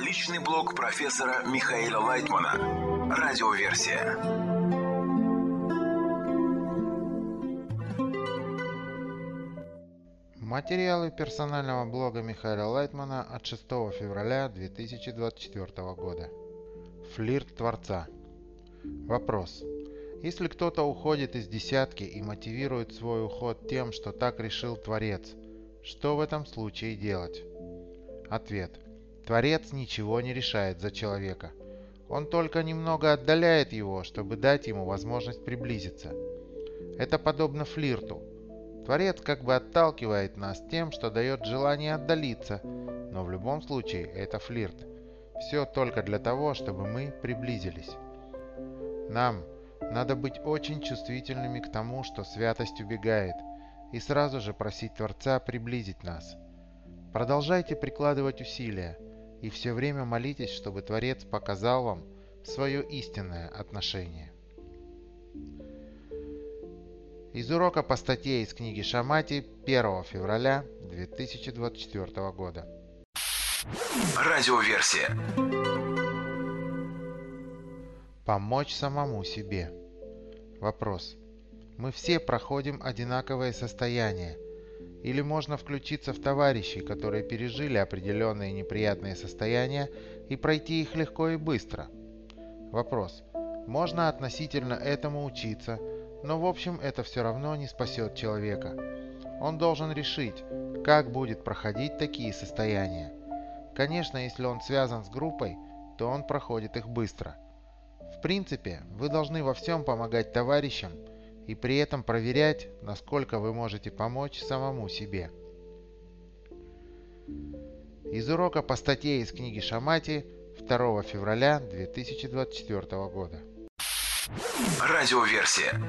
Личный блог профессора Михаила Лайтмана. Радиоверсия. Материалы персонального блога Михаила Лайтмана от 6 февраля 2024 года. Флирт Творца. Вопрос. Если кто-то уходит из десятки и мотивирует свой уход тем, что так решил Творец, что в этом случае делать? Ответ. Творец ничего не решает за человека. Он только немного отдаляет его, чтобы дать ему возможность приблизиться. Это подобно флирту. Творец как бы отталкивает нас тем, что дает желание отдалиться, но в любом случае это флирт. Все только для того, чтобы мы приблизились. Нам надо быть очень чувствительными к тому, что святость убегает, и сразу же просить Творца приблизить нас. Продолжайте прикладывать усилия и все время молитесь, чтобы Творец показал вам свое истинное отношение. Из урока по статье из книги Шамати 1 февраля 2024 года. Радиоверсия. Помочь самому себе. Вопрос. Мы все проходим одинаковое состояние. Или можно включиться в товарищей, которые пережили определенные неприятные состояния, и пройти их легко и быстро? Вопрос. Можно относительно этому учиться, но в общем это все равно не спасет человека. Он должен решить, как будет проходить такие состояния. Конечно, если он связан с группой, то он проходит их быстро – в принципе, вы должны во всем помогать товарищам и при этом проверять, насколько вы можете помочь самому себе. Из урока по статье из книги Шамати 2 февраля 2024 года. Радиоверсия.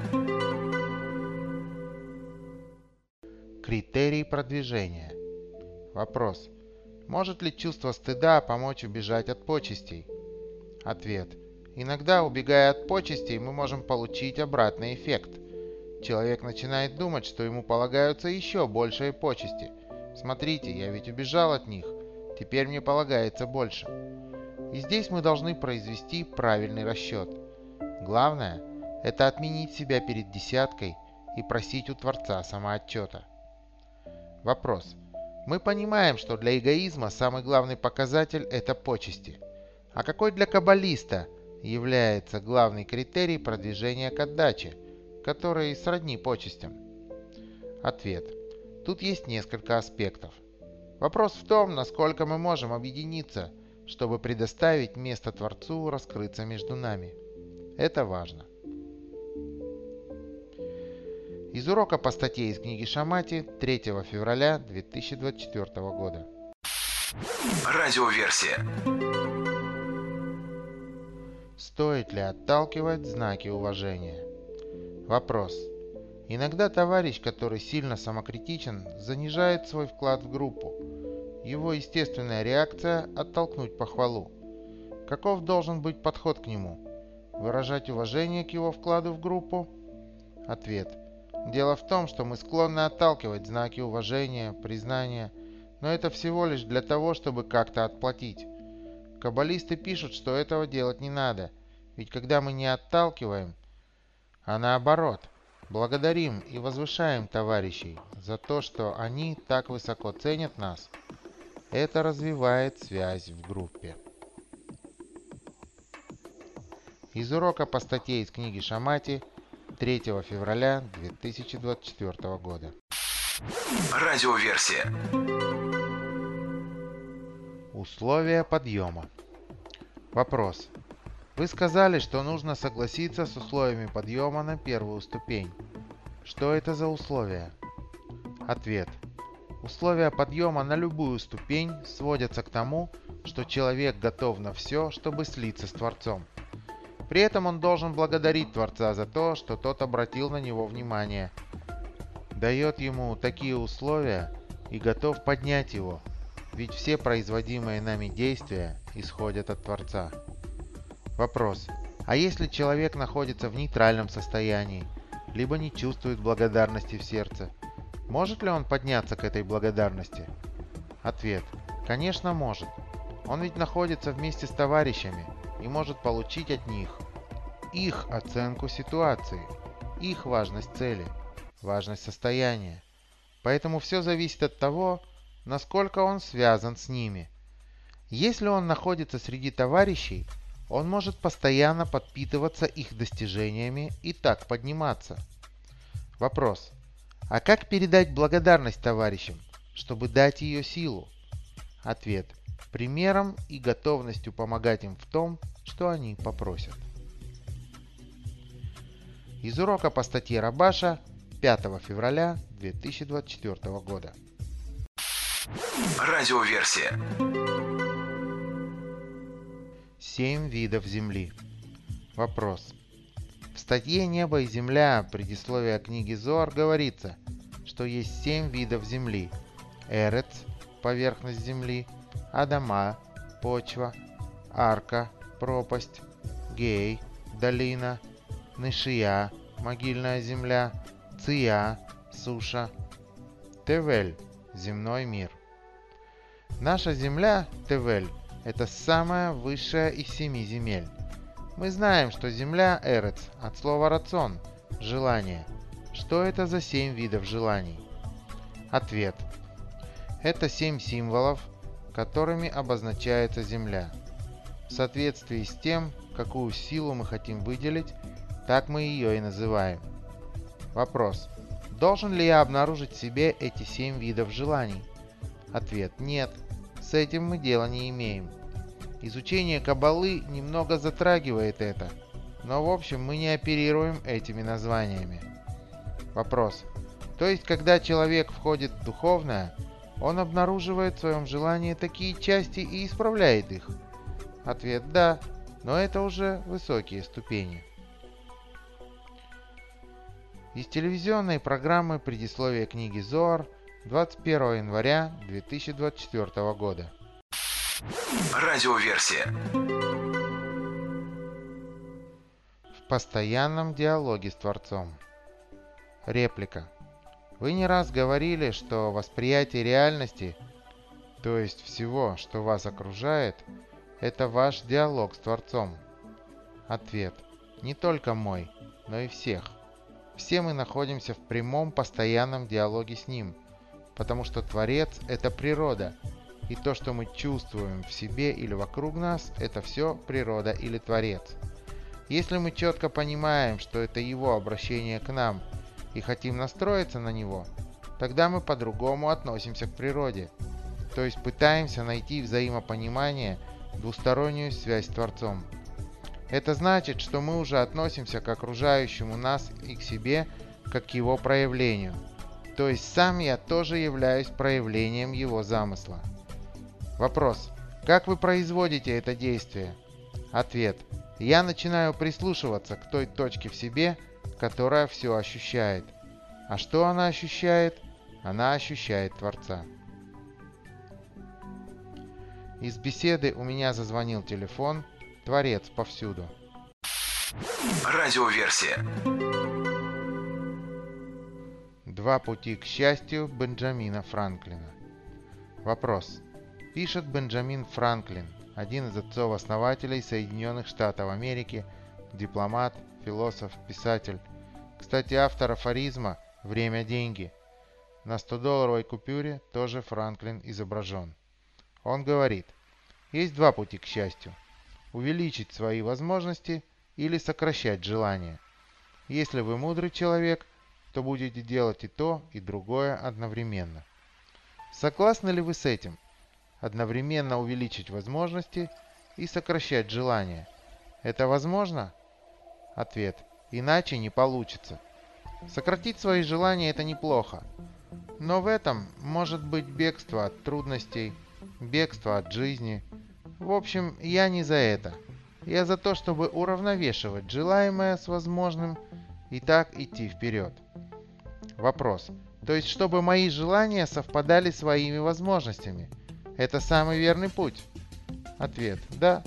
Критерий продвижения. Вопрос. Может ли чувство стыда помочь убежать от почестей? Ответ. Иногда, убегая от почестей, мы можем получить обратный эффект. Человек начинает думать, что ему полагаются еще большие почести. Смотрите, я ведь убежал от них, теперь мне полагается больше. И здесь мы должны произвести правильный расчет. Главное – это отменить себя перед десяткой и просить у Творца самоотчета. Вопрос. Мы понимаем, что для эгоизма самый главный показатель – это почести. А какой для каббалиста – является главный критерий продвижения к отдаче, который сродни почестям? Ответ. Тут есть несколько аспектов. Вопрос в том, насколько мы можем объединиться, чтобы предоставить место Творцу раскрыться между нами. Это важно. Из урока по статье из книги Шамати 3 февраля 2024 года. Радиоверсия. Стоит ли отталкивать знаки уважения? Вопрос. Иногда товарищ, который сильно самокритичен, занижает свой вклад в группу. Его естественная реакция – оттолкнуть похвалу. Каков должен быть подход к нему? Выражать уважение к его вкладу в группу? Ответ. Дело в том, что мы склонны отталкивать знаки уважения, признания, но это всего лишь для того, чтобы как-то отплатить. Каббалисты пишут, что этого делать не надо, ведь когда мы не отталкиваем, а наоборот, благодарим и возвышаем товарищей за то, что они так высоко ценят нас, это развивает связь в группе. Из урока по статье из книги Шамати 3 февраля 2024 года. Радиоверсия. Условия подъема. Вопрос. Вы сказали, что нужно согласиться с условиями подъема на первую ступень. Что это за условия? Ответ. Условия подъема на любую ступень сводятся к тому, что человек готов на все, чтобы слиться с Творцом. При этом он должен благодарить Творца за то, что тот обратил на него внимание, дает ему такие условия и готов поднять его, ведь все производимые нами действия исходят от Творца. Вопрос. А если человек находится в нейтральном состоянии, либо не чувствует благодарности в сердце, может ли он подняться к этой благодарности? Ответ. Конечно, может. Он ведь находится вместе с товарищами и может получить от них их оценку ситуации, их важность цели, важность состояния. Поэтому все зависит от того, насколько он связан с ними. Если он находится среди товарищей, он может постоянно подпитываться их достижениями и так подниматься. Вопрос. А как передать благодарность товарищам, чтобы дать ее силу? Ответ. Примером и готовностью помогать им в том, что они попросят. Из урока по статье Рабаша 5 февраля 2024 года. Радиоверсия. Семь видов Земли. Вопрос. В статье «Небо и Земля» предисловия книги Зор говорится, что есть семь видов Земли. Эрец – поверхность Земли, Адама – почва, Арка – пропасть, Гей – долина, Нышия – могильная земля, Ция – суша, Тевель – земной мир. Наша земля, Тевель, это самая высшая из семи земель. Мы знаем, что земля Эрец от слова рацион – желание. Что это за семь видов желаний? Ответ. Это семь символов, которыми обозначается земля. В соответствии с тем, какую силу мы хотим выделить, так мы ее и называем. Вопрос. Должен ли я обнаружить в себе эти семь видов желаний? Ответ – нет. С этим мы дела не имеем. Изучение кабалы немного затрагивает это, но в общем мы не оперируем этими названиями. Вопрос. То есть, когда человек входит в духовное, он обнаруживает в своем желании такие части и исправляет их? Ответ – да, но это уже высокие ступени. Из телевизионной программы «Предисловие книги Зоар» 21 января 2024 года. Радиоверсия. В постоянном диалоге с Творцом. Реплика. Вы не раз говорили, что восприятие реальности, то есть всего, что вас окружает, это ваш диалог с Творцом. Ответ. Не только мой, но и всех. Все мы находимся в прямом постоянном диалоге с Ним – потому что Творец – это природа, и то, что мы чувствуем в себе или вокруг нас, это все природа или Творец. Если мы четко понимаем, что это Его обращение к нам, и хотим настроиться на Него, тогда мы по-другому относимся к природе, то есть пытаемся найти взаимопонимание, двустороннюю связь с Творцом. Это значит, что мы уже относимся к окружающему нас и к себе, как к его проявлению – то есть сам я тоже являюсь проявлением его замысла. Вопрос. Как вы производите это действие? Ответ. Я начинаю прислушиваться к той точке в себе, которая все ощущает. А что она ощущает? Она ощущает Творца. Из беседы у меня зазвонил телефон. Творец повсюду. Радиоверсия. Два пути к счастью Бенджамина Франклина. Вопрос. Пишет Бенджамин Франклин, один из отцов-основателей Соединенных Штатов Америки, дипломат, философ, писатель. Кстати, автор афоризма «Время – деньги». На 100-долларовой купюре тоже Франклин изображен. Он говорит, есть два пути к счастью. Увеличить свои возможности или сокращать желания. Если вы мудрый человек – то будете делать и то, и другое одновременно. Согласны ли вы с этим? Одновременно увеличить возможности и сокращать желания. Это возможно? Ответ. Иначе не получится. Сократить свои желания это неплохо. Но в этом может быть бегство от трудностей, бегство от жизни. В общем, я не за это. Я за то, чтобы уравновешивать желаемое с возможным и так идти вперед. Вопрос. То есть, чтобы мои желания совпадали с своими возможностями. Это самый верный путь? Ответ. Да.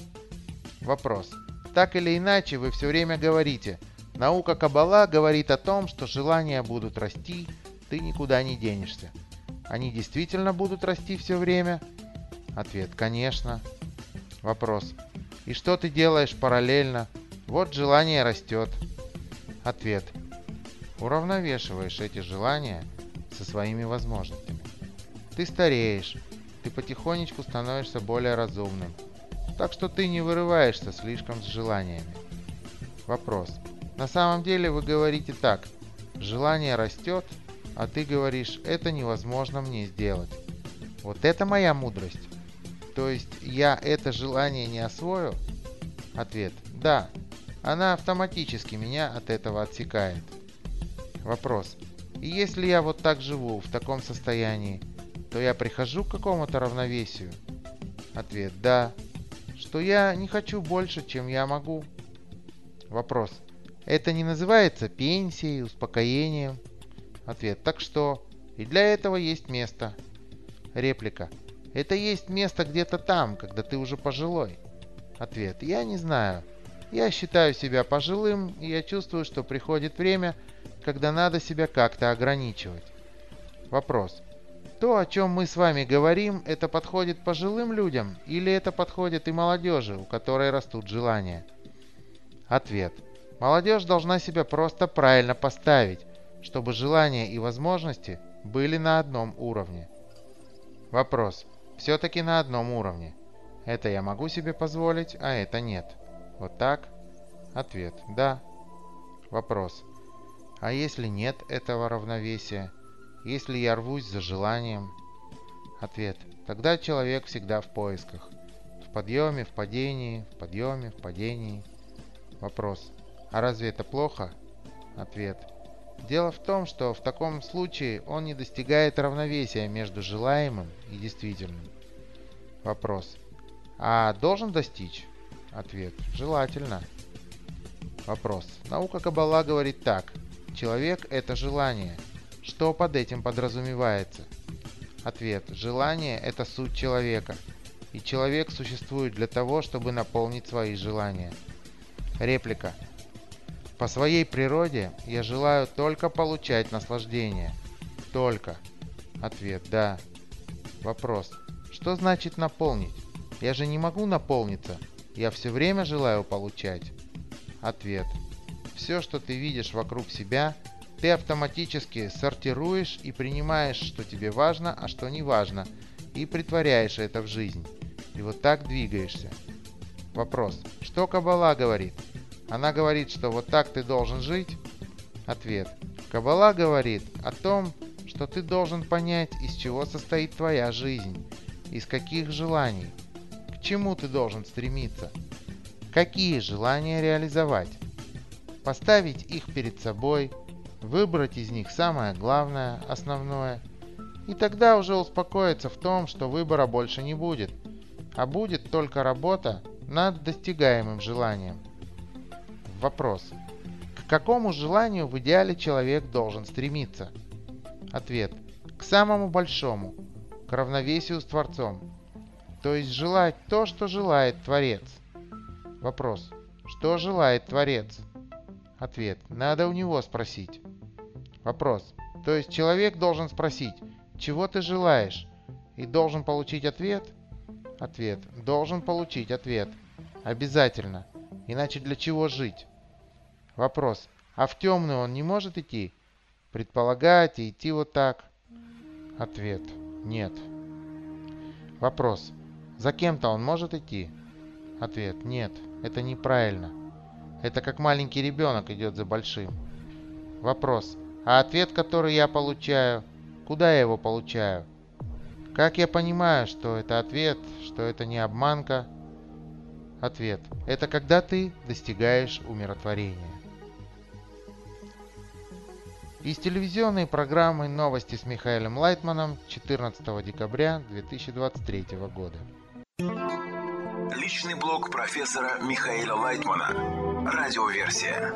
Вопрос. Так или иначе, вы все время говорите. Наука Каббала говорит о том, что желания будут расти, ты никуда не денешься. Они действительно будут расти все время? Ответ. Конечно. Вопрос. И что ты делаешь параллельно? Вот желание растет. Ответ. Уравновешиваешь эти желания со своими возможностями. Ты стареешь, ты потихонечку становишься более разумным. Так что ты не вырываешься слишком с желаниями. Вопрос. На самом деле вы говорите так. Желание растет, а ты говоришь, это невозможно мне сделать. Вот это моя мудрость. То есть я это желание не освою? Ответ. Да. Она автоматически меня от этого отсекает. Вопрос. Если я вот так живу, в таком состоянии, то я прихожу к какому-то равновесию? Ответ. Да. Что я не хочу больше, чем я могу. Вопрос. Это не называется пенсией, успокоением? Ответ. Так что? И для этого есть место. Реплика. Это есть место где-то там, когда ты уже пожилой. Ответ. Я не знаю. Я считаю себя пожилым, и я чувствую, что приходит время, когда надо себя как-то ограничивать. Вопрос. То, о чем мы с вами говорим, это подходит пожилым людям или это подходит и молодежи, у которой растут желания? Ответ. Молодежь должна себя просто правильно поставить, чтобы желания и возможности были на одном уровне. Вопрос. Все-таки на одном уровне. Это я могу себе позволить, а это нет. Вот так? Ответ. Да. Вопрос. А если нет этого равновесия? Если я рвусь за желанием? Ответ. Тогда человек всегда в поисках. В подъеме, в падении, в подъеме, в падении. Вопрос. А разве это плохо? Ответ. Дело в том, что в таком случае он не достигает равновесия между желаемым и действительным. Вопрос. А должен достичь? Ответ. Желательно. Вопрос. Наука Каббала говорит так. Человек – это желание. Что под этим подразумевается? Ответ. Желание – это суть человека. И человек существует для того, чтобы наполнить свои желания. Реплика. По своей природе я желаю только получать наслаждение. Только. Ответ – да. Вопрос. Что значит наполнить? Я же не могу наполниться. Я все время желаю получать. Ответ. Все, что ты видишь вокруг себя, ты автоматически сортируешь и принимаешь, что тебе важно, а что не важно, и притворяешь это в жизнь. И вот так двигаешься. Вопрос. Что Каббала говорит? Она говорит, что вот так ты должен жить? Ответ. Каббала говорит о том, что ты должен понять, из чего состоит твоя жизнь, из каких желаний, к чему ты должен стремиться, какие желания реализовать, поставить их перед собой, выбрать из них самое главное, основное, и тогда уже успокоиться в том, что выбора больше не будет, а будет только работа над достигаемым желанием. Вопрос. К какому желанию в идеале человек должен стремиться? Ответ. К самому большому. К равновесию с Творцом. То есть желать то, что желает Творец. Вопрос. Что желает Творец? Ответ. Надо у него спросить. Вопрос. То есть человек должен спросить, чего ты желаешь? И должен получить ответ? Ответ. Должен получить ответ. Обязательно. Иначе для чего жить? Вопрос. А в темную он не может идти? Предполагать и идти вот так? Ответ. Нет. Вопрос. За кем-то он может идти? Ответ. Нет. Это неправильно. Это как маленький ребенок идет за большим. Вопрос. А ответ, который я получаю, куда я его получаю? Как я понимаю, что это ответ, что это не обманка? Ответ. Это когда ты достигаешь умиротворения. Из телевизионной программы «Новости с Михаилом Лайтманом» 14 декабря 2023 года. Личный блог профессора Михаила Лайтмана. Радиоверсия.